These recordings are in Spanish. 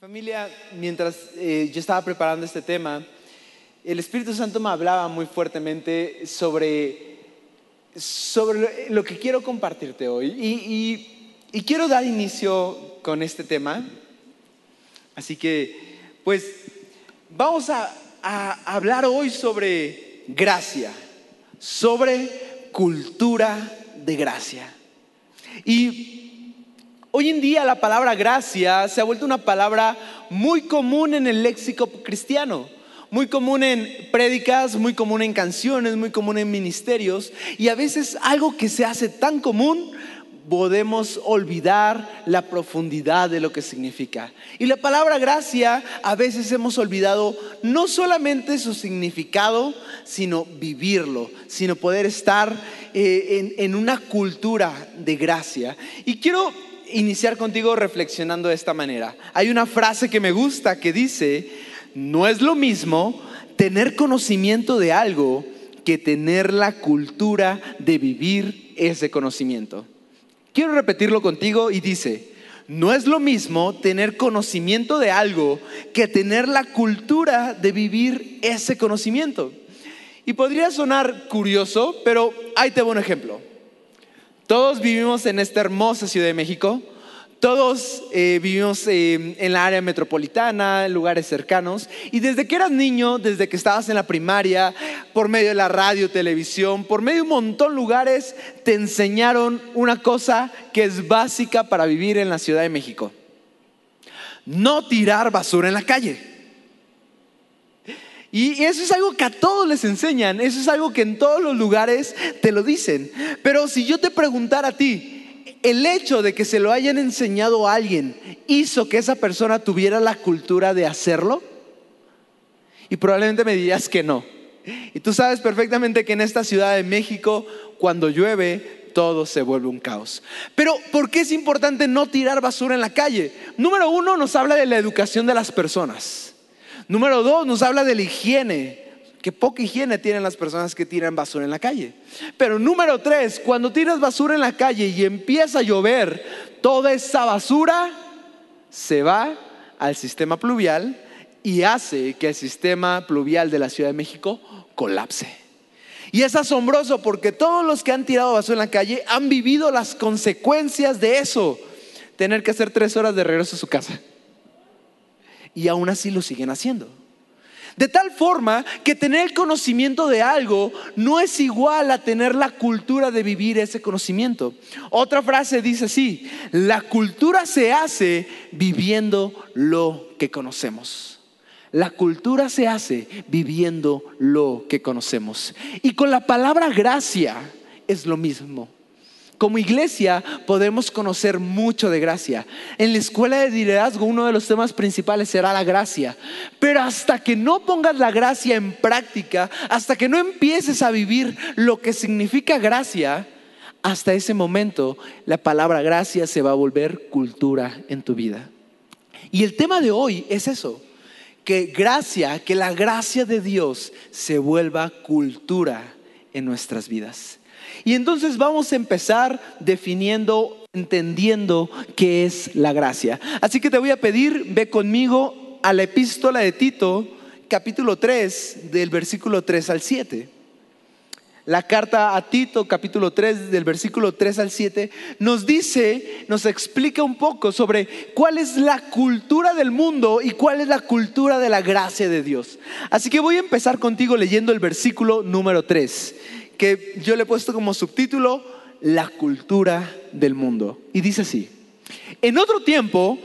Familia, mientras eh, yo estaba preparando este tema, el Espíritu Santo me hablaba muy fuertemente sobre, sobre lo que quiero compartirte hoy. Y, quiero dar inicio con este tema. Así que, pues, vamos a, a hablar hoy sobre gracia, sobre cultura de gracia. Y Hoy en día la palabra gracia se ha vuelto una palabra muy común en el léxico cristiano, muy común en prédicas, muy común en canciones, muy común en ministerios y a veces algo que se hace tan común podemos olvidar la profundidad de lo que significa. Y la palabra gracia a veces hemos olvidado no solamente su significado, sino vivirlo, sino poder estar eh, en, en una cultura de gracia. Y quiero iniciar contigo reflexionando de esta manera. Hay una frase que me gusta que dice, no es lo mismo tener conocimiento de algo que tener la cultura de vivir ese conocimiento. Quiero repetirlo contigo y dice, no es lo mismo tener conocimiento de algo que tener la cultura de vivir ese conocimiento. Y podría sonar curioso, pero ahí te voy un ejemplo. Todos vivimos en esta hermosa Ciudad de México. Todos eh, vivimos eh, en la área metropolitana, en lugares cercanos. Y desde que eras niño, desde que estabas en la primaria, por medio de la radio, televisión, por medio de un montón de lugares, te enseñaron una cosa que es básica para vivir en la Ciudad de México. No tirar basura en la calle. Y eso es algo que a todos les enseñan, eso es algo que en todos los lugares te lo dicen. Pero si yo te preguntara a ti, el hecho de que se lo hayan enseñado a alguien hizo que esa persona tuviera la cultura de hacerlo? Y probablemente me dirías que no. Y tú sabes perfectamente que en esta ciudad de México, cuando llueve, todo se vuelve un caos. Pero, ¿por qué es importante no tirar basura en la calle? Número uno, nos habla de la educación de las personas. Número dos, nos habla de la higiene, que poca higiene tienen las personas que tiran basura en la calle. Pero número tres, cuando tiras basura en la calle y empieza a llover, toda esa basura se va al sistema pluvial y hace que el sistema pluvial de la Ciudad de México colapse. Y es asombroso porque todos los que han tirado basura en la calle han vivido las consecuencias de eso. Tener que hacer tres horas de regreso a su casa y aún así lo siguen haciendo. De tal forma que tener el conocimiento de algo no es igual a tener la cultura de vivir ese conocimiento. Otra frase dice así, la cultura se hace viviendo lo que conocemos. La cultura se hace viviendo lo que conocemos. Y con la palabra gracia es lo mismo. Como iglesia podemos conocer mucho de gracia. En la escuela de liderazgo uno de los temas principales será la gracia. Pero hasta que no pongas la gracia en práctica, hasta que no empieces a vivir lo que significa gracia, hasta ese momento la palabra gracia se va a volver cultura en tu vida. Y el tema de hoy es eso, que gracia, que la gracia de Dios se vuelva cultura en nuestras vidas. Y entonces vamos a empezar definiendo, entendiendo qué es la gracia. Así que te voy a pedir, ve conmigo a la epístola de Tito, capítulo 3, del versículo 3 al 7. La carta a Tito, capítulo 3, del versículo 3 al 7, nos dice, nos explica un poco sobre cuál es la cultura del mundo y cuál es la cultura de la gracia de Dios. Así que voy a empezar contigo leyendo el versículo número 3 que yo le he puesto como subtítulo La cultura del mundo. Y dice así, en otro tiempo,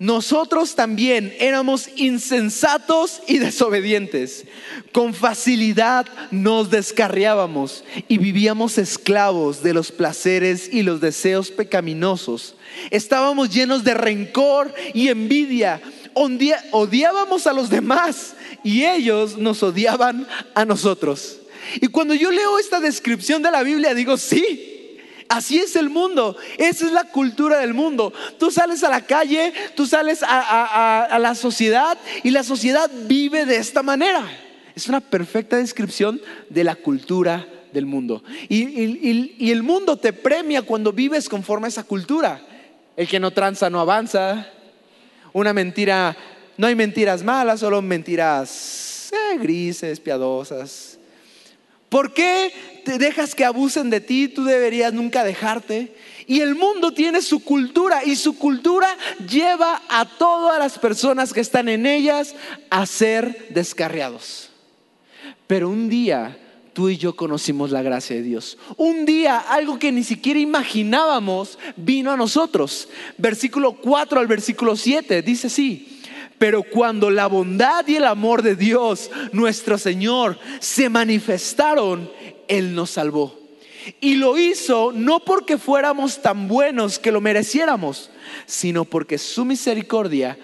nosotros también éramos insensatos y desobedientes. Con facilidad nos descarriábamos y vivíamos esclavos de los placeres y los deseos pecaminosos. Estábamos llenos de rencor y envidia. Odiábamos a los demás y ellos nos odiaban a nosotros. Y cuando yo leo esta descripción de la Biblia, digo, sí, así es el mundo, esa es la cultura del mundo. Tú sales a la calle, tú sales a, la sociedad y la sociedad vive de esta manera. Es una perfecta descripción de la cultura del mundo. Y, el mundo te premia cuando vives conforme a esa cultura. El que no tranza no avanza. Una mentira, no hay mentiras malas, solo mentiras eh, grises, piadosas. ¿Por qué te dejas que abusen de ti? Tú deberías nunca dejarte. Y el mundo tiene su cultura y su cultura lleva a todas las personas que están en ellas a ser descarriados. Pero un día tú y yo conocimos la gracia de Dios. Un día algo que ni siquiera imaginábamos vino a nosotros. Versículo 4 al versículo 7 dice así. Pero cuando la bondad y el amor de Dios, nuestro Señor, se manifestaron, Él nos salvó. Y lo hizo no porque fuéramos tan buenos que lo mereciéramos, sino porque su misericordia,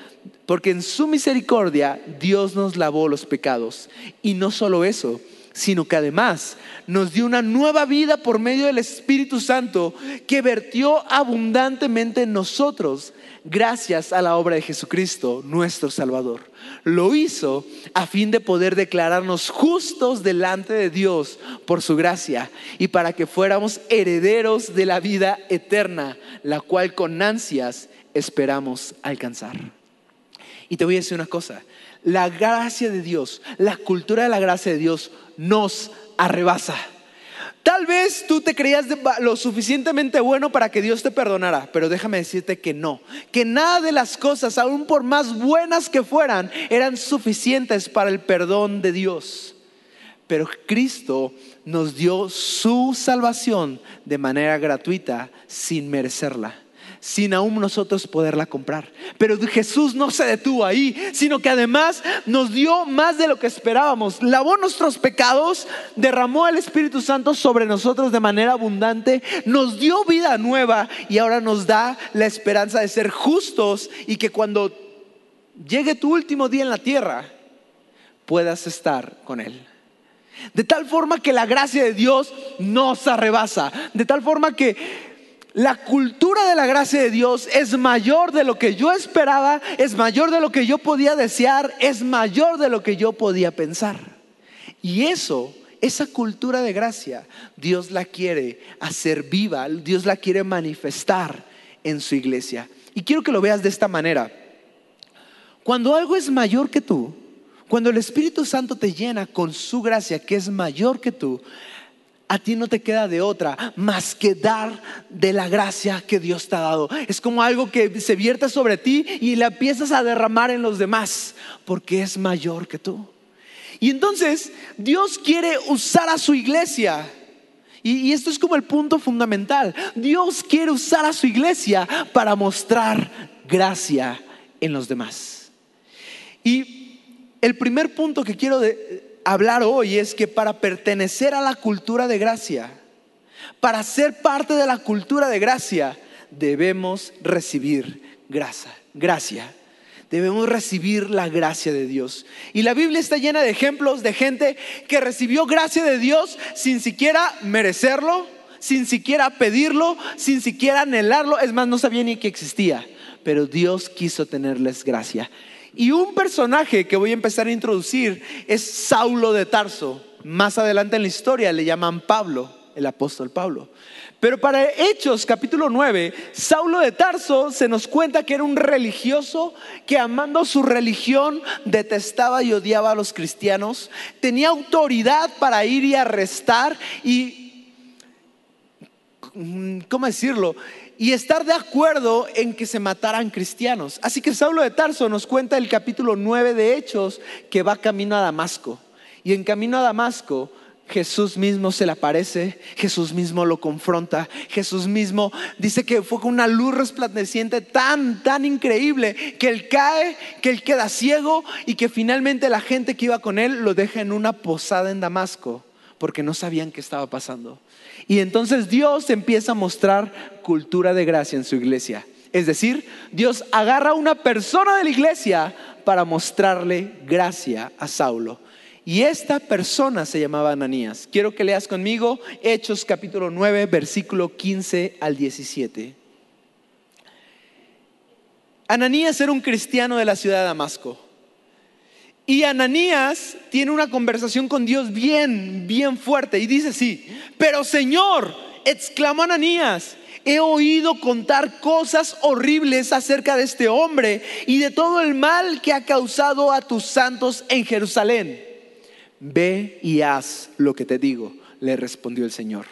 porque en su misericordia Dios nos lavó los pecados. Y no solo eso, sino que además nos dio una nueva vida por medio del Espíritu Santo que vertió abundantemente en nosotros gracias a la obra de Jesucristo, nuestro Salvador. Lo hizo a fin de poder declararnos justos delante de Dios por su gracia y para que fuéramos herederos de la vida eterna, la cual con ansias esperamos alcanzar. Y te voy a decir una cosa, la gracia de Dios, la cultura de la gracia de Dios nos arrebasa. Tal vez tú te creías lo suficientemente bueno para que Dios te perdonara, pero déjame decirte que no, que nada de las cosas, aun por más buenas que fueran, eran suficientes para el perdón de Dios. Pero Cristo nos dio su salvación de manera gratuita sin merecerla sin aún nosotros poderla comprar. Pero Jesús no se detuvo ahí, sino que además nos dio más de lo que esperábamos. Lavó nuestros pecados, derramó el Espíritu Santo sobre nosotros de manera abundante, nos dio vida nueva y ahora nos da la esperanza de ser justos y que cuando llegue tu último día en la tierra, puedas estar con Él. De tal forma que la gracia de Dios nos arrebasa. De tal forma que la cultura de la gracia de Dios es mayor de lo que yo esperaba, es mayor de lo que yo podía desear, es mayor de lo que yo podía pensar. Y eso, esa cultura de gracia, Dios la quiere hacer viva, Dios la quiere manifestar en su iglesia. Y quiero que lo veas de esta manera. Cuando algo es mayor que tú, cuando el Espíritu Santo te llena con su gracia que es mayor que tú, a ti no te queda de otra más que dar de la gracia que Dios te ha dado. Es como algo que se vierte sobre ti y la empiezas a derramar en los demás porque es mayor que tú. Y entonces Dios quiere usar a su iglesia. Y, esto es como el punto fundamental. Dios quiere usar a su iglesia para mostrar gracia en los demás. Y el primer punto que quiero de, hablar hoy es que para pertenecer a la cultura de gracia, para ser parte de la cultura de gracia, debemos recibir gracia. gracia. Debemos recibir la gracia de Dios. Y la Biblia está llena de ejemplos de gente que recibió gracia de Dios sin siquiera merecerlo, sin siquiera pedirlo, sin siquiera anhelarlo. Es más, no sabía ni que existía. Pero Dios quiso tenerles gracia. Y un personaje que voy a empezar a introducir es Saulo de Tarso. Más adelante en la historia le llaman Pablo, el apóstol Pablo. Pero para Hechos capítulo 9, Saulo de Tarso se nos cuenta que era un religioso que amando su religión detestaba y odiaba a los cristianos, tenía autoridad para ir y arrestar y, ¿cómo decirlo? Y estar de acuerdo en que se mataran cristianos. Así que Saulo de Tarso nos cuenta el capítulo 9 de Hechos que va camino a Damasco. Y en camino a Damasco Jesús mismo se le aparece, Jesús mismo lo confronta, Jesús mismo dice que fue con una luz resplandeciente tan, tan increíble que él cae, que él queda ciego y que finalmente la gente que iba con él lo deja en una posada en Damasco porque no sabían qué estaba pasando. Y entonces Dios empieza a mostrar cultura de gracia en su iglesia. Es decir, Dios agarra a una persona de la iglesia para mostrarle gracia a Saulo. Y esta persona se llamaba Ananías. Quiero que leas conmigo Hechos capítulo 9, versículo 15 al 17. Ananías era un cristiano de la ciudad de Damasco. Y Ananías tiene una conversación con Dios bien, bien fuerte y dice así, pero Señor, exclamó Ananías, he oído contar cosas horribles acerca de este hombre y de todo el mal que ha causado a tus santos en Jerusalén. Ve y haz lo que te digo, le respondió el Señor.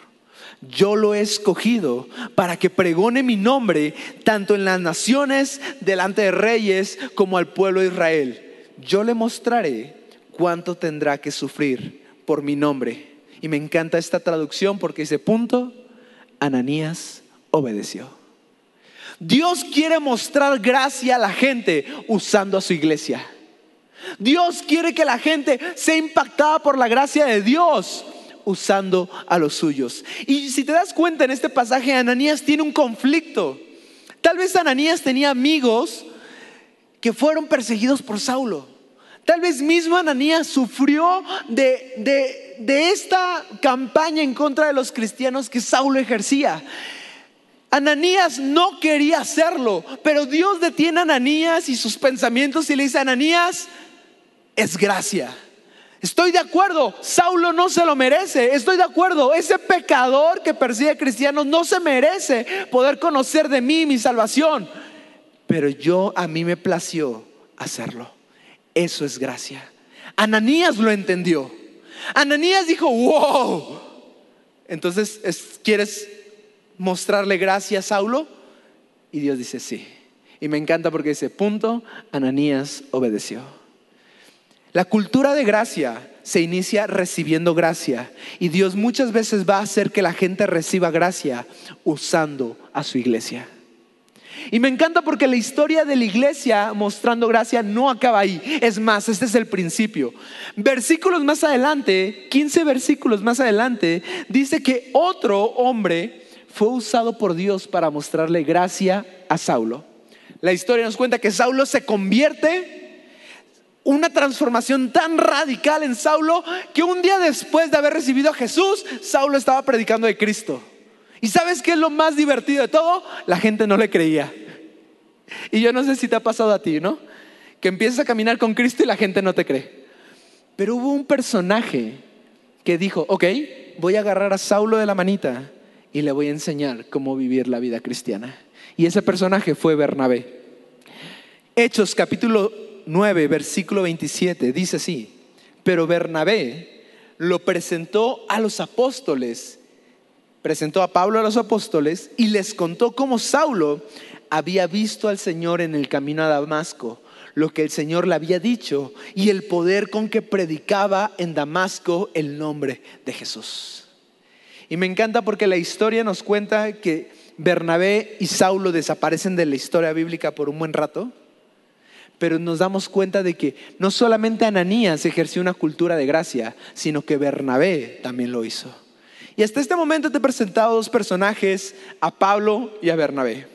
Yo lo he escogido para que pregone mi nombre tanto en las naciones, delante de reyes, como al pueblo de Israel. Yo le mostraré cuánto tendrá que sufrir por mi nombre. Y me encanta esta traducción porque dice, punto, Ananías obedeció. Dios quiere mostrar gracia a la gente usando a su iglesia. Dios quiere que la gente sea impactada por la gracia de Dios usando a los suyos. Y si te das cuenta en este pasaje, Ananías tiene un conflicto. Tal vez Ananías tenía amigos que fueron perseguidos por Saulo. Tal vez mismo Ananías sufrió de, de, esta campaña en contra de los cristianos que Saulo ejercía. Ananías no quería hacerlo, pero Dios detiene a Ananías y sus pensamientos y le dice, Ananías, es gracia. Estoy de acuerdo, Saulo no se lo merece. Estoy de acuerdo, ese pecador que persigue a cristianos no se merece poder conocer de mí mi salvación. Pero yo a mí me plació hacerlo. Eso es gracia. Ananías lo entendió. Ananías dijo, wow. Entonces, ¿quieres mostrarle gracia a Saulo? Y Dios dice, sí. Y me encanta porque dice, punto, Ananías obedeció. La cultura de gracia se inicia recibiendo gracia y Dios muchas veces va a hacer que la gente reciba gracia usando a su iglesia. Y me encanta porque la historia de la iglesia mostrando gracia no acaba ahí. Es más, este es el principio. Versículos más adelante, 15 versículos más adelante, dice que otro hombre fue usado por Dios para mostrarle gracia a Saulo. La historia nos cuenta que Saulo se convierte una transformación tan radical en Saulo que un día después de haber recibido a Jesús, Saulo estaba predicando de Cristo. ¿Y sabes qué es lo más divertido de todo? La gente no le creía. Y yo no sé si te ha pasado a ti, ¿no? Que empiezas a caminar con Cristo y la gente no te cree. Pero hubo un personaje que dijo, ok, voy a agarrar a Saulo de la manita y le voy a enseñar cómo vivir la vida cristiana. Y ese personaje fue Bernabé. Hechos capítulo 9, versículo 27, dice así, pero Bernabé lo presentó a los apóstoles presentó a Pablo a los apóstoles y les contó cómo Saulo había visto al Señor en el camino a Damasco, lo que el Señor le había dicho y el poder con que predicaba en Damasco el nombre de Jesús. Y me encanta porque la historia nos cuenta que Bernabé y Saulo desaparecen de la historia bíblica por un buen rato, pero nos damos cuenta de que no solamente Ananías ejerció una cultura de gracia, sino que Bernabé también lo hizo. Y hasta este momento te he presentado dos personajes, a Pablo y a Bernabé.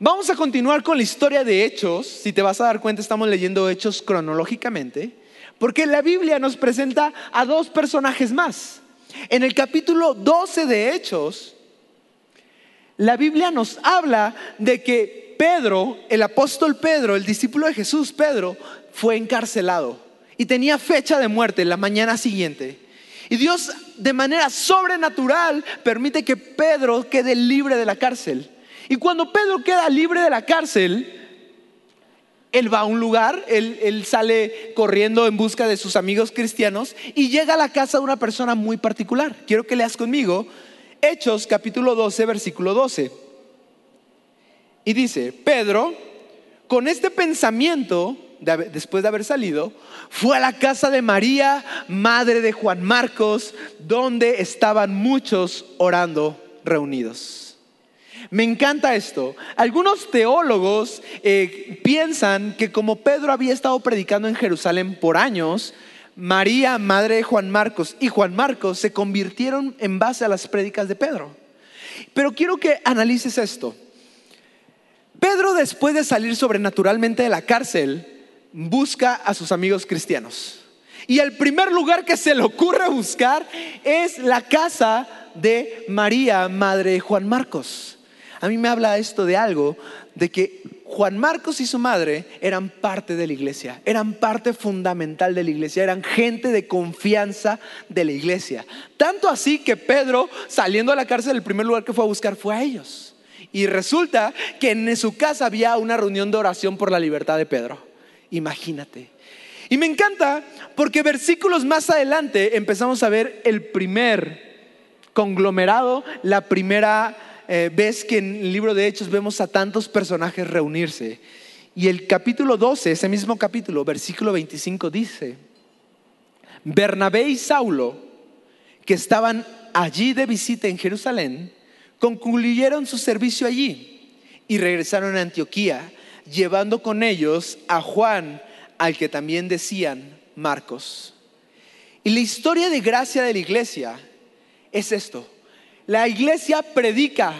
Vamos a continuar con la historia de Hechos. Si te vas a dar cuenta, estamos leyendo Hechos cronológicamente, porque la Biblia nos presenta a dos personajes más. En el capítulo 12 de Hechos, la Biblia nos habla de que Pedro, el apóstol Pedro, el discípulo de Jesús, Pedro, fue encarcelado y tenía fecha de muerte la mañana siguiente. Y Dios de manera sobrenatural permite que Pedro quede libre de la cárcel. Y cuando Pedro queda libre de la cárcel, él va a un lugar, él, sale corriendo en busca de sus amigos cristianos y llega a la casa de una persona muy particular. Quiero que leas conmigo Hechos capítulo 12, versículo 12. Y dice, Pedro, con este pensamiento, después de haber salido, fue a la casa de María, madre de Juan Marcos, donde estaban muchos orando reunidos. Me encanta esto. Algunos teólogos eh, piensan que como Pedro había estado predicando en Jerusalén por años, María, madre de Juan Marcos, y Juan Marcos se convirtieron en base a las prédicas de Pedro. Pero quiero que analices esto. Pedro, después de salir sobrenaturalmente de la cárcel, busca a sus amigos cristianos. Y el primer lugar que se le ocurre buscar es la casa de María, madre de Juan Marcos. A mí me habla esto de algo, de que Juan Marcos y su madre eran parte de la iglesia, eran parte fundamental de la iglesia, eran gente de confianza de la iglesia. Tanto así que Pedro, saliendo a la cárcel, el primer lugar que fue a buscar fue a ellos. Y resulta que en su casa había una reunión de oración por la libertad de Pedro. Imagínate. Y me encanta porque versículos más adelante empezamos a ver el primer conglomerado, la primera eh, vez que en el libro de Hechos vemos a tantos personajes reunirse. Y el capítulo 12, ese mismo capítulo, versículo 25 dice, Bernabé y Saulo, que estaban allí de visita en Jerusalén, concluyeron su servicio allí y regresaron a Antioquía, llevando con ellos a Juan, al que también decían Marcos. Y la historia de gracia de la iglesia es esto. La iglesia predica,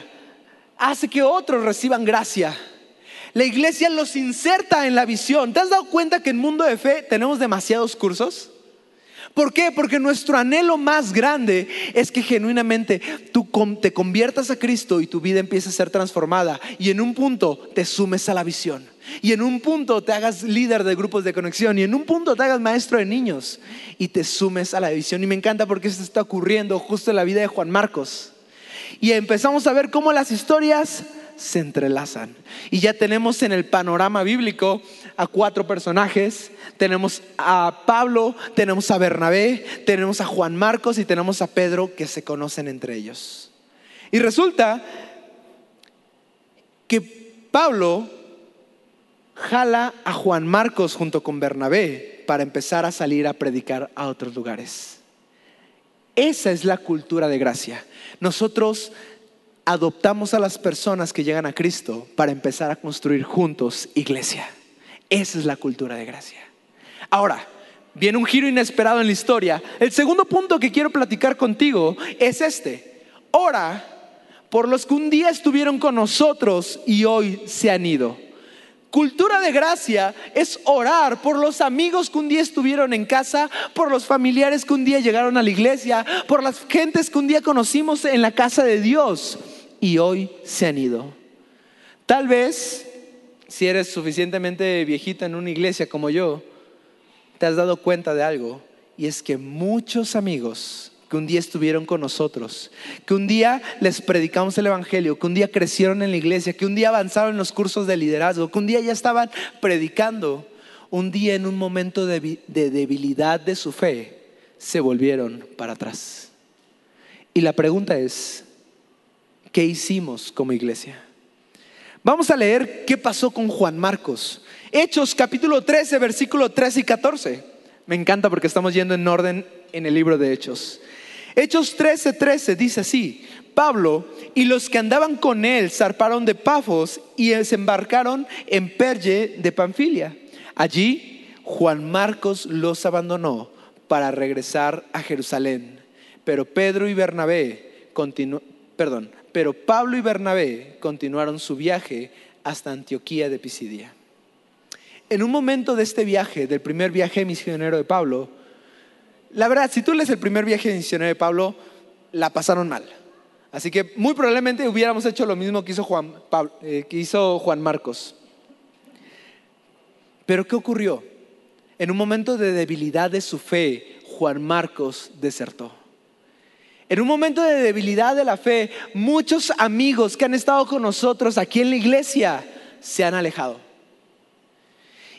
hace que otros reciban gracia. La iglesia los inserta en la visión. ¿Te has dado cuenta que en Mundo de Fe tenemos demasiados cursos? ¿Por qué? Porque nuestro anhelo más grande es que genuinamente tú te conviertas a Cristo y tu vida empiece a ser transformada y en un punto te sumes a la visión. Y en un punto te hagas líder de grupos de conexión y en un punto te hagas maestro de niños y te sumes a la visión. Y me encanta porque esto está ocurriendo justo en la vida de Juan Marcos. Y empezamos a ver cómo las historias se entrelazan. Y ya tenemos en el panorama bíblico a cuatro personajes. Tenemos a Pablo, tenemos a Bernabé, tenemos a Juan Marcos y tenemos a Pedro que se conocen entre ellos. Y resulta que Pablo jala a Juan Marcos junto con Bernabé para empezar a salir a predicar a otros lugares. Esa es la cultura de gracia. Nosotros adoptamos a las personas que llegan a Cristo para empezar a construir juntos iglesia. Esa es la cultura de gracia. Ahora, viene un giro inesperado en la historia. El segundo punto que quiero platicar contigo es este. Ora por los que un día estuvieron con nosotros y hoy se han ido. Cultura de gracia es orar por los amigos que un día estuvieron en casa, por los familiares que un día llegaron a la iglesia, por las gentes que un día conocimos en la casa de Dios y hoy se han ido. Tal vez, si eres suficientemente viejita en una iglesia como yo, te has dado cuenta de algo, y es que muchos amigos que un día estuvieron con nosotros, que un día les predicamos el Evangelio, que un día crecieron en la iglesia, que un día avanzaron en los cursos de liderazgo, que un día ya estaban predicando, un día en un momento de, de debilidad de su fe, se volvieron para atrás. Y la pregunta es, ¿Qué hicimos como iglesia? Vamos a leer qué pasó con Juan Marcos. Hechos capítulo 13, versículo 13 y 14. Me encanta porque estamos yendo en orden en el libro de Hechos. Hechos 13, 13 dice así, Pablo y los que andaban con él zarparon de Pafos y desembarcaron en Perge de Panfilia. Allí Juan Marcos los abandonó para regresar a Jerusalén. Pero Pedro y Bernabé perdón, pero Pablo y Bernabé continuaron su viaje hasta Antioquía de Pisidia. En un momento de este viaje, del primer viaje misionero de Pablo, la verdad, si tú lees el primer viaje misionero de Pablo, la pasaron mal. Así que muy probablemente hubiéramos hecho lo mismo que hizo Juan, eh, que hizo Juan Marcos. Pero ¿qué ocurrió? En un momento de debilidad de su fe, Juan Marcos desertó. En un momento de debilidad de la fe, muchos amigos que han estado con nosotros aquí en la iglesia se han alejado.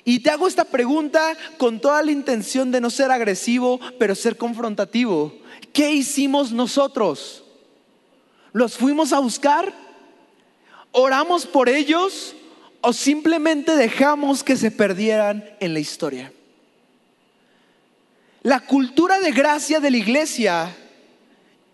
Y te hago esta pregunta con toda la intención de no ser agresivo, pero ser confrontativo. ¿Qué hicimos nosotros? ¿Los fuimos a buscar? ¿Oramos por ellos? ¿O simplemente dejamos que se perdieran en la historia? La cultura de gracia de la iglesia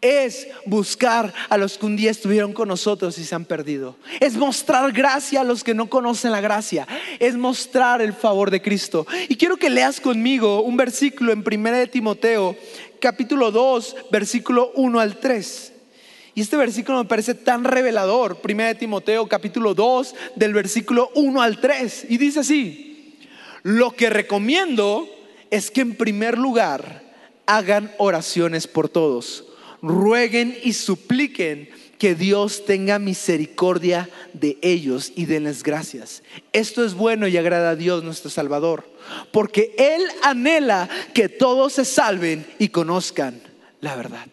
es buscar a los que un día estuvieron con nosotros y se han perdido. Es mostrar gracia a los que no conocen la gracia. Es mostrar el favor de Cristo. Y quiero que leas conmigo un versículo en 1 de Timoteo, capítulo 2, versículo 1 al 3. Y este versículo me parece tan revelador. 1 de Timoteo, capítulo 2, del versículo 1 al 3. Y dice así, lo que recomiendo es que en primer lugar hagan oraciones por todos rueguen y supliquen que Dios tenga misericordia de ellos y denles gracias. Esto es bueno y agrada a Dios nuestro Salvador, porque Él anhela que todos se salven y conozcan la verdad.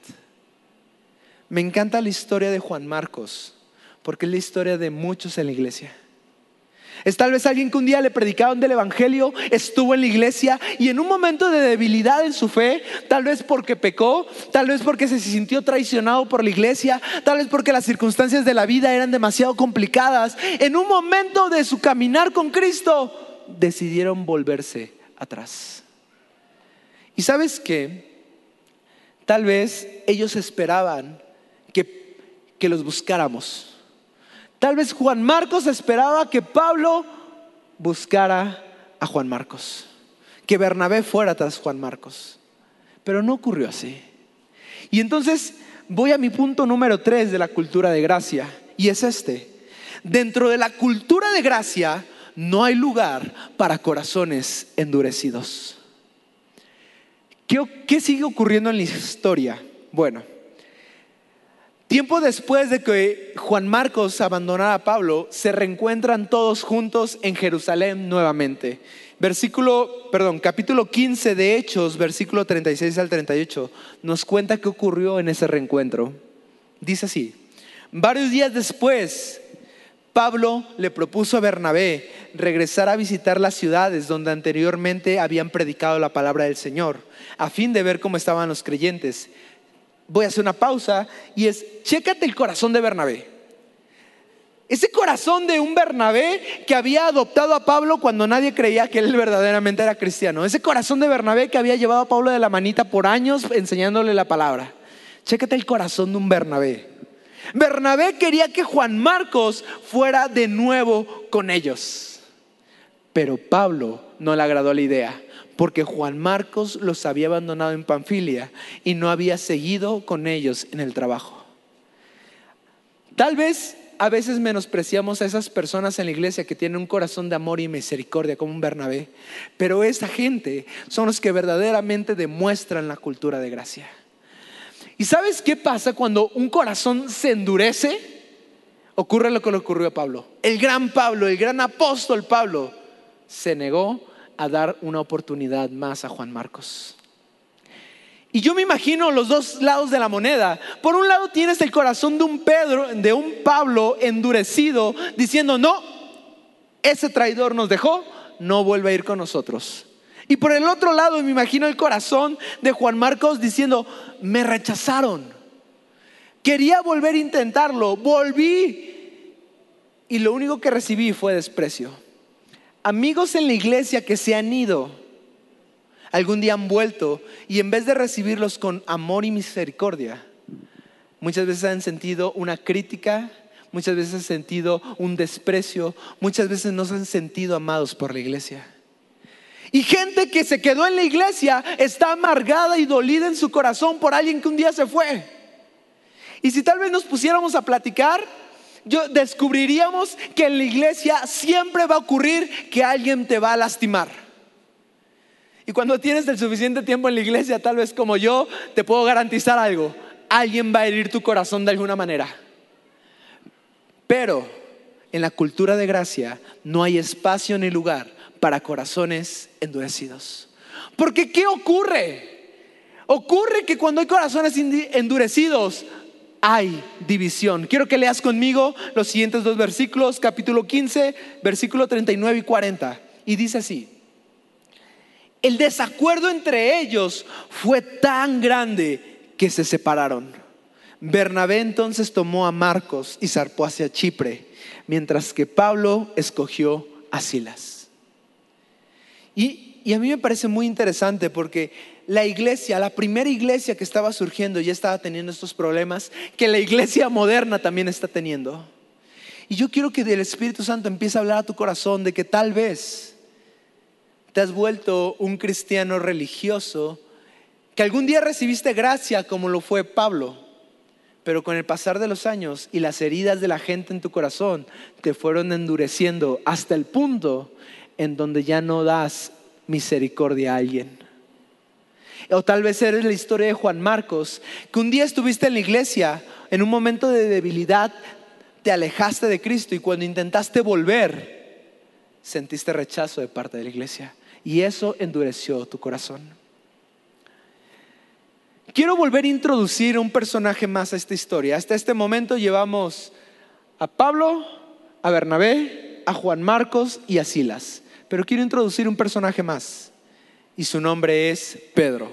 Me encanta la historia de Juan Marcos, Porque es la historia de muchos en la iglesia. Es tal vez alguien que un día le predicaron del Evangelio, estuvo en la iglesia y en un momento de debilidad en su fe, tal vez porque pecó, tal vez porque se sintió traicionado por la iglesia, tal vez porque las circunstancias de la vida eran demasiado complicadas, en un momento de su caminar con Cristo, decidieron volverse atrás. ¿Y sabes qué? Tal vez ellos esperaban que, que los buscáramos Tal vez Juan Marcos esperaba que Pablo buscara a Juan Marcos, que Bernabé fuera tras Juan Marcos, pero no ocurrió así. Y entonces voy a mi punto número tres de la cultura de gracia, y es este. Dentro de la cultura de gracia no hay lugar para corazones endurecidos. ¿Qué, sigue ocurriendo en la historia? Bueno, Tiempo después de que Juan Marcos abandonara a Pablo, se reencuentran todos juntos en Jerusalén nuevamente. Versículo, perdón, capítulo 15 de Hechos, versículo 36 al 38, nos cuenta qué ocurrió en ese reencuentro. Dice así: Varios días después, Pablo le propuso a Bernabé regresar a visitar las ciudades donde anteriormente habían predicado la palabra del Señor, a fin de ver cómo estaban los creyentes voy a hacer una pausa y es, chécate el corazón de Bernabé. Ese corazón de un Bernabé que había adoptado a Pablo cuando nadie creía que él verdaderamente era cristiano. Ese corazón de Bernabé que había llevado a Pablo de la manita por años enseñándole la palabra. Chécate el corazón de un Bernabé. Bernabé quería que Juan Marcos fuera de nuevo con ellos. Pero Pablo no le agradó la idea porque Juan Marcos los había abandonado en Panfilia y no había seguido con ellos en el trabajo. Tal vez a veces menospreciamos a esas personas en la iglesia que tienen un corazón de amor y misericordia como un Bernabé, pero esa gente son los que verdaderamente demuestran la cultura de gracia. ¿Y sabes qué pasa cuando un corazón se endurece? Ocurre lo que le ocurrió a Pablo. El gran Pablo, el gran apóstol Pablo, se negó a dar una oportunidad más a Juan Marcos. Y yo me imagino los dos lados de la moneda. Por un lado tienes el corazón de un Pedro, de un Pablo endurecido, diciendo, no, ese traidor nos dejó, no vuelve a ir con nosotros. Y por el otro lado me imagino el corazón de Juan Marcos diciendo, me rechazaron. Quería volver a intentarlo, volví. Y lo único que recibí fue desprecio amigos en la iglesia que se han ido, algún día han vuelto y en vez de recibirlos con amor y misericordia, muchas veces han sentido una crítica, muchas veces han sentido un desprecio, muchas veces no se han sentido amados por la iglesia. Y gente que se quedó en la iglesia está amargada y dolida en su corazón por alguien que un día se fue. Y si tal vez nos pusiéramos a platicar, yo descubriríamos que en la iglesia siempre va a ocurrir que alguien te va a lastimar. Y cuando tienes el suficiente tiempo en la iglesia, tal vez como yo, te puedo garantizar algo. Alguien va a herir tu corazón de alguna manera. Pero en la cultura de gracia no hay espacio ni lugar para corazones endurecidos. Porque ¿qué ocurre? Ocurre que cuando hay corazones endurecidos, hay división. Quiero que leas conmigo los siguientes dos versículos, capítulo 15, versículo 39 y 40. Y dice así, el desacuerdo entre ellos fue tan grande que se separaron. Bernabé entonces tomó a Marcos y zarpó hacia Chipre, mientras que Pablo escogió a Silas. Y, y a mí me parece muy interesante porque la iglesia, la primera iglesia que estaba surgiendo ya estaba teniendo estos problemas que la iglesia moderna también está teniendo. Y yo quiero que el Espíritu Santo empiece a hablar a tu corazón de que tal vez te has vuelto un cristiano religioso, que algún día recibiste gracia como lo fue Pablo, pero con el pasar de los años y las heridas de la gente en tu corazón te fueron endureciendo hasta el punto en donde ya no das misericordia a alguien. O tal vez eres la historia de Juan Marcos, que un día estuviste en la iglesia, en un momento de debilidad, te alejaste de Cristo y cuando intentaste volver, sentiste rechazo de parte de la iglesia. Y eso endureció tu corazón. Quiero volver a introducir un personaje más a esta historia. Hasta este momento llevamos a Pablo, a Bernabé, a Juan Marcos y a Silas. Pero quiero introducir un personaje más y su nombre es Pedro.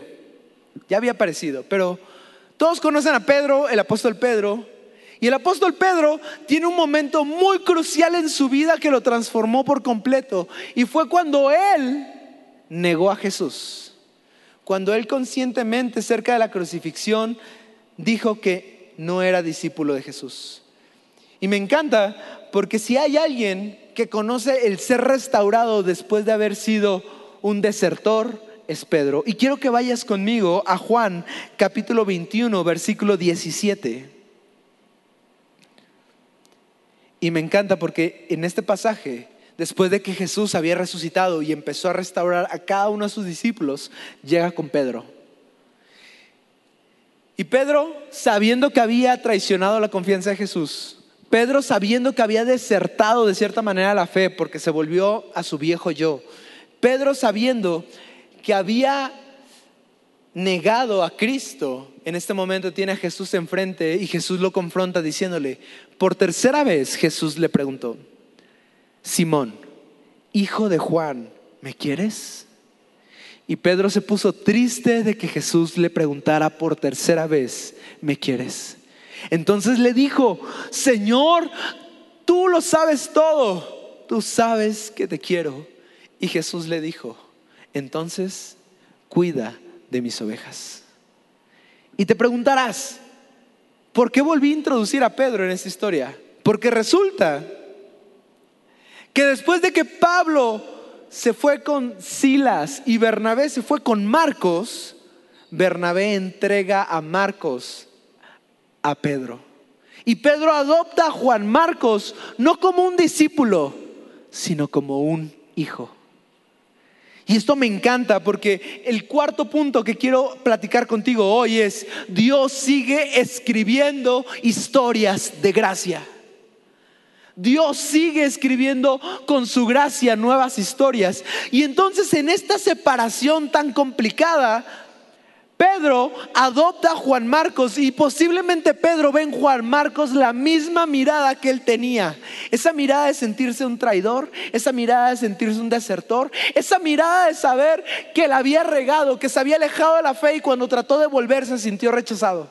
Ya había aparecido, pero todos conocen a Pedro, el apóstol Pedro, y el apóstol Pedro tiene un momento muy crucial en su vida que lo transformó por completo. Y fue cuando él negó a Jesús. Cuando él conscientemente cerca de la crucifixión dijo que no era discípulo de Jesús. Y me encanta porque si hay alguien que conoce el ser restaurado después de haber sido un desertor, es Pedro. Y quiero que vayas conmigo a Juan capítulo 21, versículo 17. Y me encanta porque en este pasaje, después de que Jesús había resucitado y empezó a restaurar a cada uno de sus discípulos, llega con Pedro. Y Pedro, sabiendo que había traicionado la confianza de Jesús, Pedro sabiendo que había desertado de cierta manera la fe porque se volvió a su viejo yo, Pedro sabiendo que había negado a Cristo, en este momento tiene a Jesús enfrente y Jesús lo confronta diciéndole, por tercera vez Jesús le preguntó, Simón, hijo de Juan, ¿me quieres? Y Pedro se puso triste de que Jesús le preguntara por tercera vez, ¿me quieres? Entonces le dijo, Señor, tú lo sabes todo, tú sabes que te quiero. Y Jesús le dijo, entonces cuida de mis ovejas. Y te preguntarás, ¿por qué volví a introducir a Pedro en esta historia? Porque resulta que después de que Pablo se fue con Silas y Bernabé se fue con Marcos, Bernabé entrega a Marcos a Pedro. Y Pedro adopta a Juan Marcos no como un discípulo, sino como un hijo. Y esto me encanta porque el cuarto punto que quiero platicar contigo hoy es, Dios sigue escribiendo historias de gracia. Dios sigue escribiendo con su gracia nuevas historias. Y entonces en esta separación tan complicada, Pedro adopta a Juan Marcos y posiblemente Pedro ve en Juan Marcos la misma mirada que él tenía. Esa mirada de sentirse un traidor, esa mirada de sentirse un desertor, esa mirada de saber que él había regado, que se había alejado de la fe y cuando trató de volver se sintió rechazado.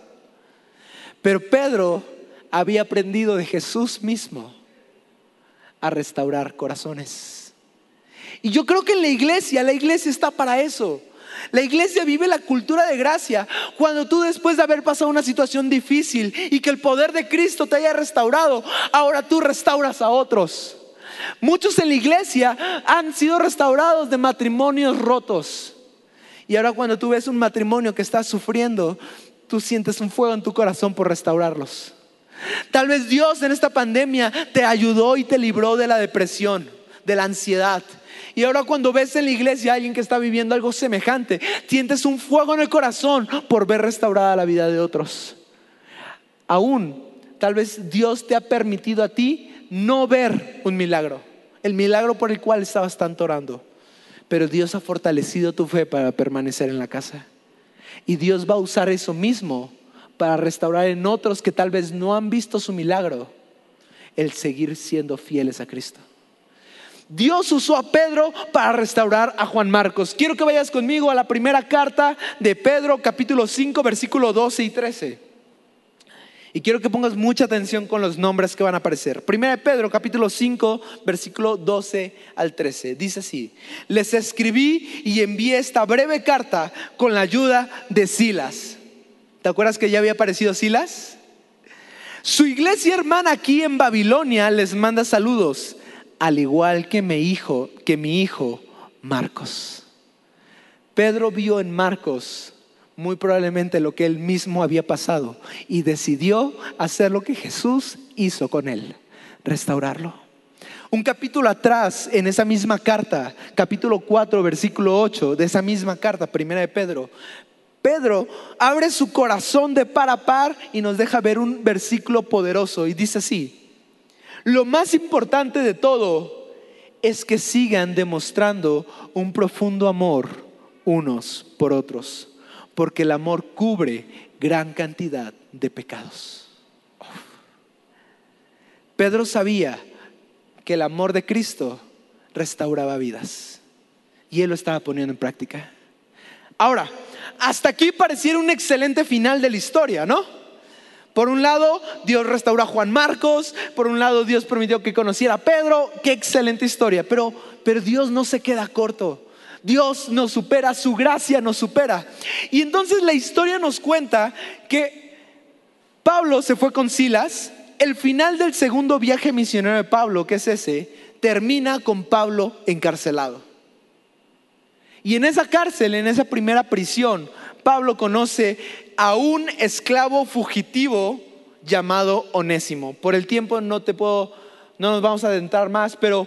Pero Pedro había aprendido de Jesús mismo a restaurar corazones. Y yo creo que en la iglesia, la iglesia está para eso la iglesia vive la cultura de gracia. Cuando tú después de haber pasado una situación difícil y que el poder de Cristo te haya restaurado, ahora tú restauras a otros. Muchos en la iglesia han sido restaurados de matrimonios rotos. Y ahora cuando tú ves un matrimonio que está sufriendo, tú sientes un fuego en tu corazón por restaurarlos. Tal vez Dios en esta pandemia te ayudó y te libró de la depresión, de la ansiedad, y ahora cuando ves en la iglesia a alguien que está viviendo algo semejante, sientes un fuego en el corazón por ver restaurada la vida de otros. Aún, tal vez Dios te ha permitido a ti no ver un milagro, el milagro por el cual estabas tanto orando. Pero Dios ha fortalecido tu fe para permanecer en la casa. Y Dios va a usar eso mismo para restaurar en otros que tal vez no han visto su milagro, el seguir siendo fieles a Cristo. Dios usó a Pedro para restaurar a Juan Marcos. Quiero que vayas conmigo a la primera carta de Pedro, capítulo 5, versículo 12 y 13. Y quiero que pongas mucha atención con los nombres que van a aparecer. Primera de Pedro, capítulo 5, versículo 12 al 13. Dice así, les escribí y envié esta breve carta con la ayuda de Silas. ¿Te acuerdas que ya había aparecido Silas? Su iglesia hermana aquí en Babilonia les manda saludos al igual que mi hijo, que mi hijo Marcos. Pedro vio en Marcos muy probablemente lo que él mismo había pasado y decidió hacer lo que Jesús hizo con él, restaurarlo. Un capítulo atrás, en esa misma carta, capítulo 4, versículo 8 de esa misma carta, primera de Pedro, Pedro abre su corazón de par a par y nos deja ver un versículo poderoso y dice así, lo más importante de todo es que sigan demostrando un profundo amor unos por otros, porque el amor cubre gran cantidad de pecados. Pedro sabía que el amor de Cristo restauraba vidas. Y él lo estaba poniendo en práctica. Ahora, hasta aquí pareciera un excelente final de la historia, ¿no? Por un lado, Dios restauró a Juan Marcos, por un lado, Dios permitió que conociera a Pedro, qué excelente historia, pero, pero Dios no se queda corto. Dios nos supera, su gracia nos supera. Y entonces la historia nos cuenta que Pablo se fue con Silas, el final del segundo viaje misionero de Pablo, que es ese, termina con Pablo encarcelado. Y en esa cárcel, en esa primera prisión, Pablo conoce a un esclavo fugitivo llamado Onésimo. Por el tiempo no te puedo, no nos vamos a adentrar más, pero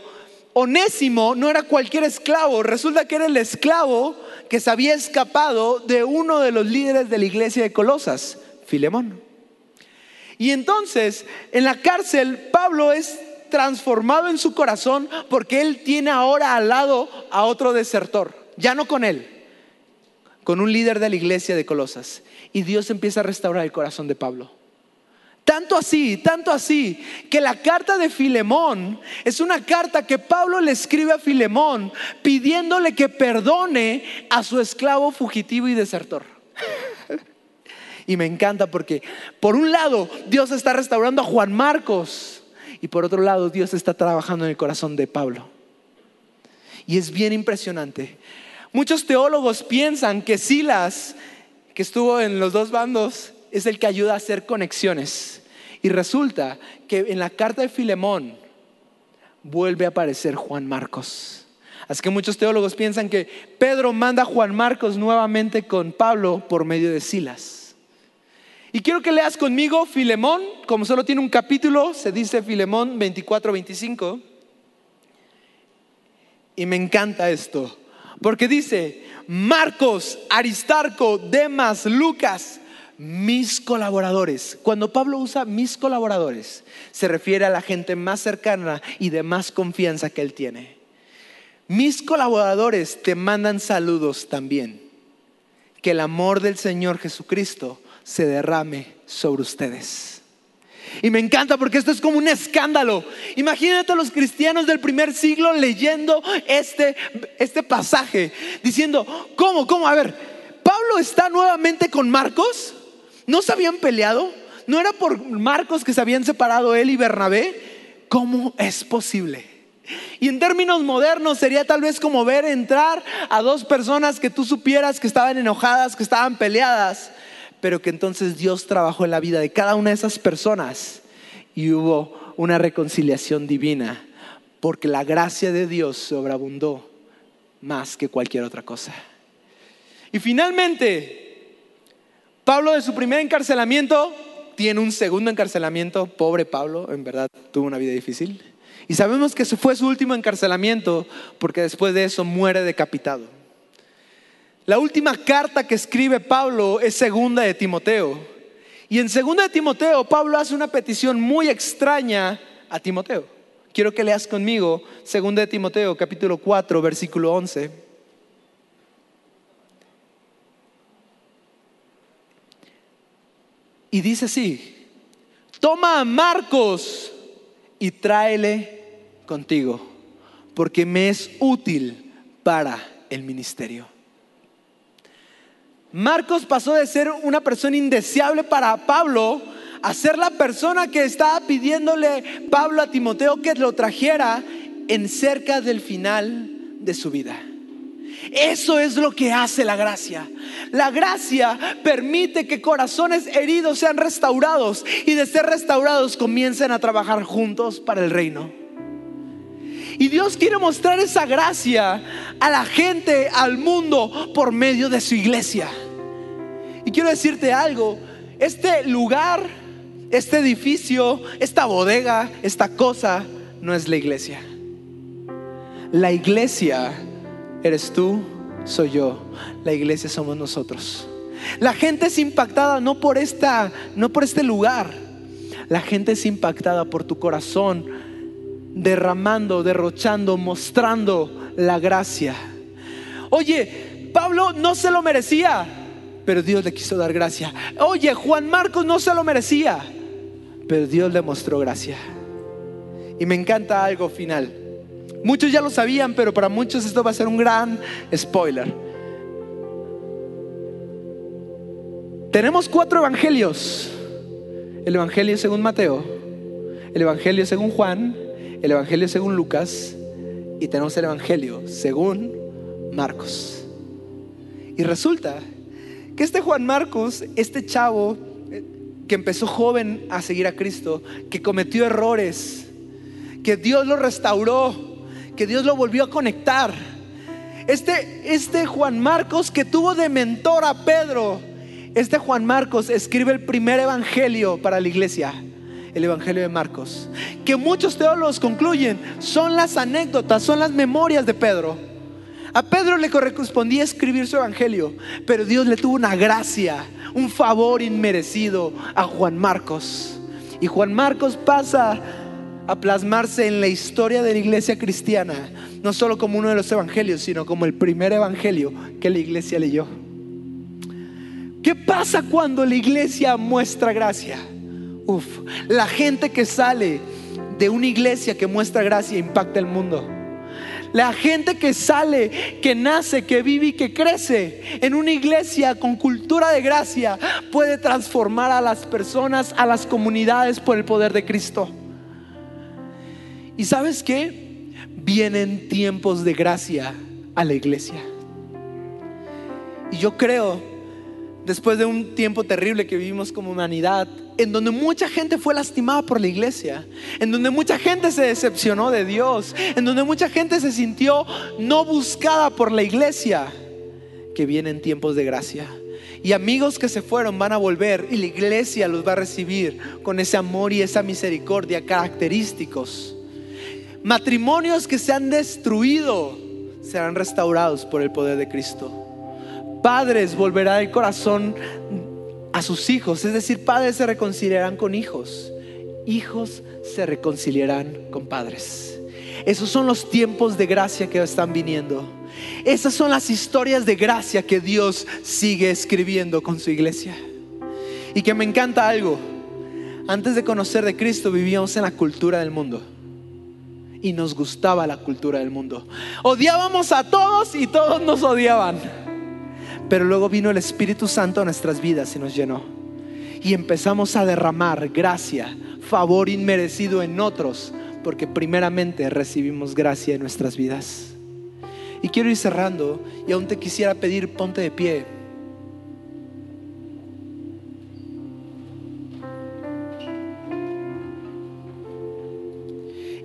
Onésimo no era cualquier esclavo, resulta que era el esclavo que se había escapado de uno de los líderes de la iglesia de Colosas, Filemón. Y entonces, en la cárcel, Pablo es transformado en su corazón porque él tiene ahora al lado a otro desertor, ya no con él, con un líder de la iglesia de Colosas. Y Dios empieza a restaurar el corazón de Pablo. Tanto así, tanto así, que la carta de Filemón es una carta que Pablo le escribe a Filemón pidiéndole que perdone a su esclavo fugitivo y desertor. Y me encanta porque por un lado Dios está restaurando a Juan Marcos y por otro lado Dios está trabajando en el corazón de Pablo. Y es bien impresionante. Muchos teólogos piensan que Silas, que estuvo en los dos bandos, es el que ayuda a hacer conexiones. Y resulta que en la carta de Filemón vuelve a aparecer Juan Marcos. Así que muchos teólogos piensan que Pedro manda a Juan Marcos nuevamente con Pablo por medio de Silas. Y quiero que leas conmigo Filemón, como solo tiene un capítulo, se dice Filemón 24-25. Y me encanta esto, porque dice, Marcos, Aristarco, Demas, Lucas, mis colaboradores. Cuando Pablo usa mis colaboradores, se refiere a la gente más cercana y de más confianza que él tiene. Mis colaboradores te mandan saludos también. Que el amor del Señor Jesucristo se derrame sobre ustedes. Y me encanta porque esto es como un escándalo. Imagínate a los cristianos del primer siglo leyendo este, este pasaje, diciendo, ¿cómo? ¿Cómo? A ver, Pablo está nuevamente con Marcos. ¿No se habían peleado? ¿No era por Marcos que se habían separado él y Bernabé? ¿Cómo es posible? Y en términos modernos sería tal vez como ver entrar a dos personas que tú supieras que estaban enojadas, que estaban peleadas, pero que entonces Dios trabajó en la vida de cada una de esas personas y hubo una reconciliación divina, porque la gracia de Dios sobreabundó más que cualquier otra cosa. Y finalmente, Pablo de su primer encarcelamiento tiene un segundo encarcelamiento. Pobre Pablo, en verdad tuvo una vida difícil. Y sabemos que fue su último encarcelamiento porque después de eso muere decapitado. La última carta que escribe Pablo es segunda de Timoteo. Y en segunda de Timoteo Pablo hace una petición muy extraña a Timoteo. Quiero que leas conmigo segunda de Timoteo capítulo 4 versículo 11. Y dice así, toma a Marcos y tráele contigo, porque me es útil para el ministerio. Marcos pasó de ser una persona indeseable para Pablo a ser la persona que estaba pidiéndole Pablo a Timoteo que lo trajera en cerca del final de su vida. Eso es lo que hace la gracia. La gracia permite que corazones heridos sean restaurados y de ser restaurados comiencen a trabajar juntos para el reino. Y Dios quiere mostrar esa gracia a la gente, al mundo, por medio de su iglesia. Y quiero decirte algo, este lugar, este edificio, esta bodega, esta cosa, no es la iglesia. La iglesia Eres tú, soy yo. La iglesia somos nosotros. La gente es impactada no por esta, no por este lugar. La gente es impactada por tu corazón derramando, derrochando, mostrando la gracia. Oye, Pablo no se lo merecía, pero Dios le quiso dar gracia. Oye, Juan Marcos no se lo merecía, pero Dios le mostró gracia. Y me encanta algo final. Muchos ya lo sabían, pero para muchos esto va a ser un gran spoiler. Tenemos cuatro evangelios. El evangelio según Mateo, el evangelio según Juan, el evangelio según Lucas y tenemos el evangelio según Marcos. Y resulta que este Juan Marcos, este chavo eh, que empezó joven a seguir a Cristo, que cometió errores, que Dios lo restauró, que Dios lo volvió a conectar. Este, este Juan Marcos que tuvo de mentor a Pedro, este Juan Marcos escribe el primer evangelio para la iglesia, el evangelio de Marcos, que muchos teólogos concluyen son las anécdotas, son las memorias de Pedro. A Pedro le correspondía escribir su evangelio, pero Dios le tuvo una gracia, un favor inmerecido a Juan Marcos. Y Juan Marcos pasa a plasmarse en la historia de la iglesia cristiana, no solo como uno de los evangelios, sino como el primer evangelio que la iglesia leyó. ¿Qué pasa cuando la iglesia muestra gracia? La gente que sale de una iglesia que muestra gracia impacta el mundo. La gente que sale, que nace, que vive y que crece en una iglesia con cultura de gracia puede transformar a las personas, a las comunidades por el poder de Cristo. ¿Y sabes qué? Vienen tiempos de gracia a la iglesia. Y yo creo después de un tiempo terrible que vivimos como humanidad, en donde mucha gente fue lastimada por la iglesia, en donde mucha gente se decepcionó de Dios, en donde mucha gente se sintió no buscada por la iglesia, que vienen tiempos de gracia. Y amigos que se fueron van a volver y la iglesia los va a recibir con ese amor y esa misericordia característicos. Matrimonios que se han destruido serán restaurados por el poder de Cristo padres volverá el corazón a sus hijos. Es decir, padres se reconciliarán con hijos. Hijos se reconciliarán con padres. Esos son los tiempos de gracia que están viniendo. Esas son las historias de gracia que Dios sigue escribiendo con su iglesia. Y que me encanta algo. Antes de conocer de Cristo vivíamos en la cultura del mundo. Y nos gustaba la cultura del mundo. Odiábamos a todos y todos nos odiaban. Pero luego vino el Espíritu Santo a nuestras vidas y nos llenó. Y empezamos a derramar gracia, favor inmerecido en otros, porque primeramente recibimos gracia en nuestras vidas. Y quiero ir cerrando y aún te quisiera pedir, ponte de pie.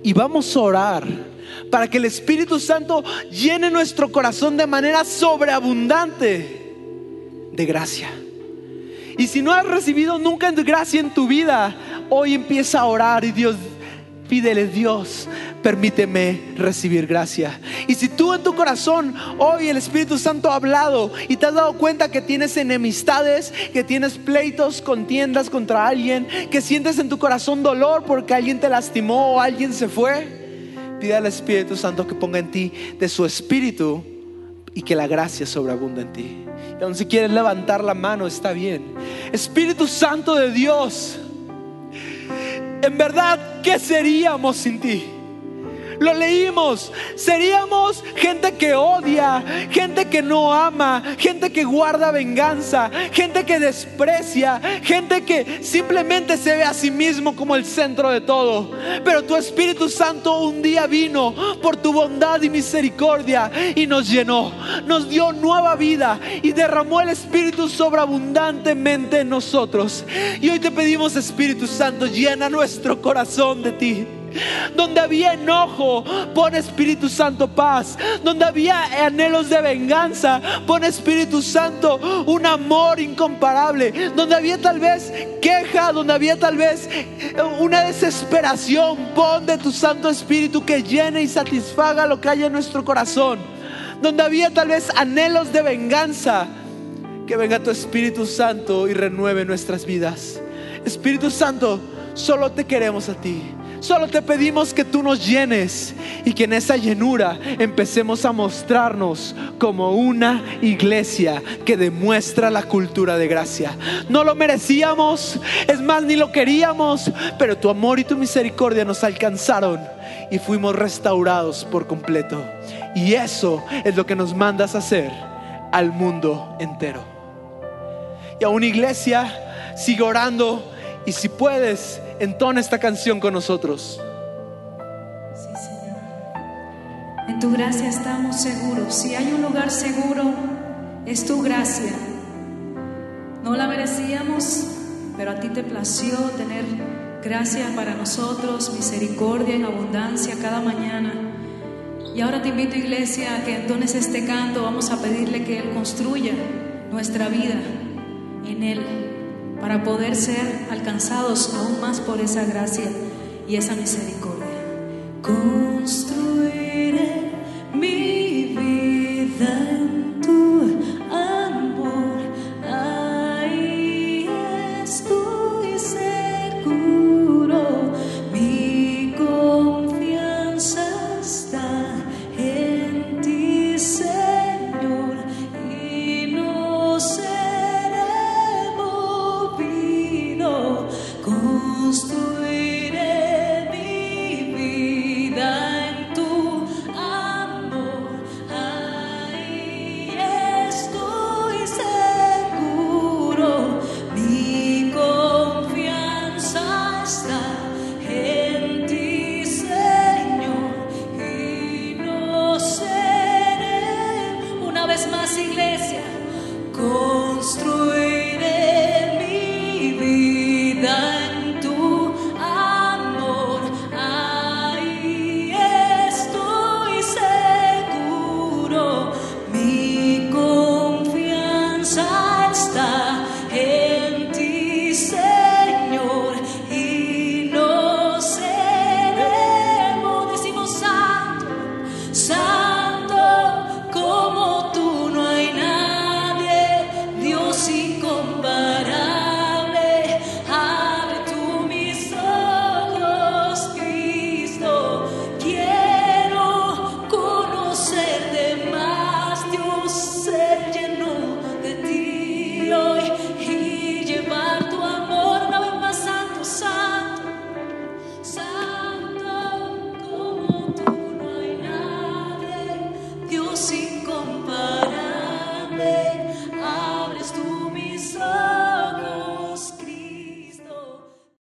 Y vamos a orar para que el Espíritu Santo llene nuestro corazón de manera sobreabundante de gracia. Y si no has recibido nunca gracia en tu vida, hoy empieza a orar y Dios, pídele Dios, permíteme recibir gracia. Y si tú en tu corazón hoy el Espíritu Santo ha hablado y te has dado cuenta que tienes enemistades, que tienes pleitos, contiendas contra alguien, que sientes en tu corazón dolor porque alguien te lastimó o alguien se fue, Pide al Espíritu Santo que ponga en ti de su Espíritu y que la gracia sobreabunda en ti. Y aun si quieres levantar la mano, está bien. Espíritu Santo de Dios, en verdad, ¿qué seríamos sin ti? Lo leímos. Seríamos gente que odia, gente que no ama, gente que guarda venganza, gente que desprecia, gente que simplemente se ve a sí mismo como el centro de todo. Pero tu Espíritu Santo un día vino por tu bondad y misericordia y nos llenó, nos dio nueva vida y derramó el Espíritu sobreabundantemente en nosotros. Y hoy te pedimos, Espíritu Santo, llena nuestro corazón de ti. Donde había enojo, pon Espíritu Santo paz. Donde había anhelos de venganza, pon Espíritu Santo un amor incomparable. Donde había tal vez queja, donde había tal vez una desesperación, pon de tu Santo Espíritu que llene y satisfaga lo que hay en nuestro corazón. Donde había tal vez anhelos de venganza, que venga tu Espíritu Santo y renueve nuestras vidas. Espíritu Santo, solo te queremos a ti. Solo te pedimos que tú nos llenes y que en esa llenura empecemos a mostrarnos como una iglesia que demuestra la cultura de gracia. No lo merecíamos, es más, ni lo queríamos, pero tu amor y tu misericordia nos alcanzaron y fuimos restaurados por completo. Y eso es lo que nos mandas a hacer al mundo entero. Y a una iglesia, sigue orando y si puedes, entona esta canción con nosotros. Sí, Señor. En tu gracia estamos seguros. Si hay un lugar seguro, es tu gracia. No la merecíamos, pero a ti te plació tener gracia para nosotros, misericordia en abundancia cada mañana. Y ahora te invito, iglesia, a que entones este canto. Vamos a pedirle que Él construya nuestra vida en Él para poder ser alcanzados aún más por esa gracia y esa misericordia. Construiré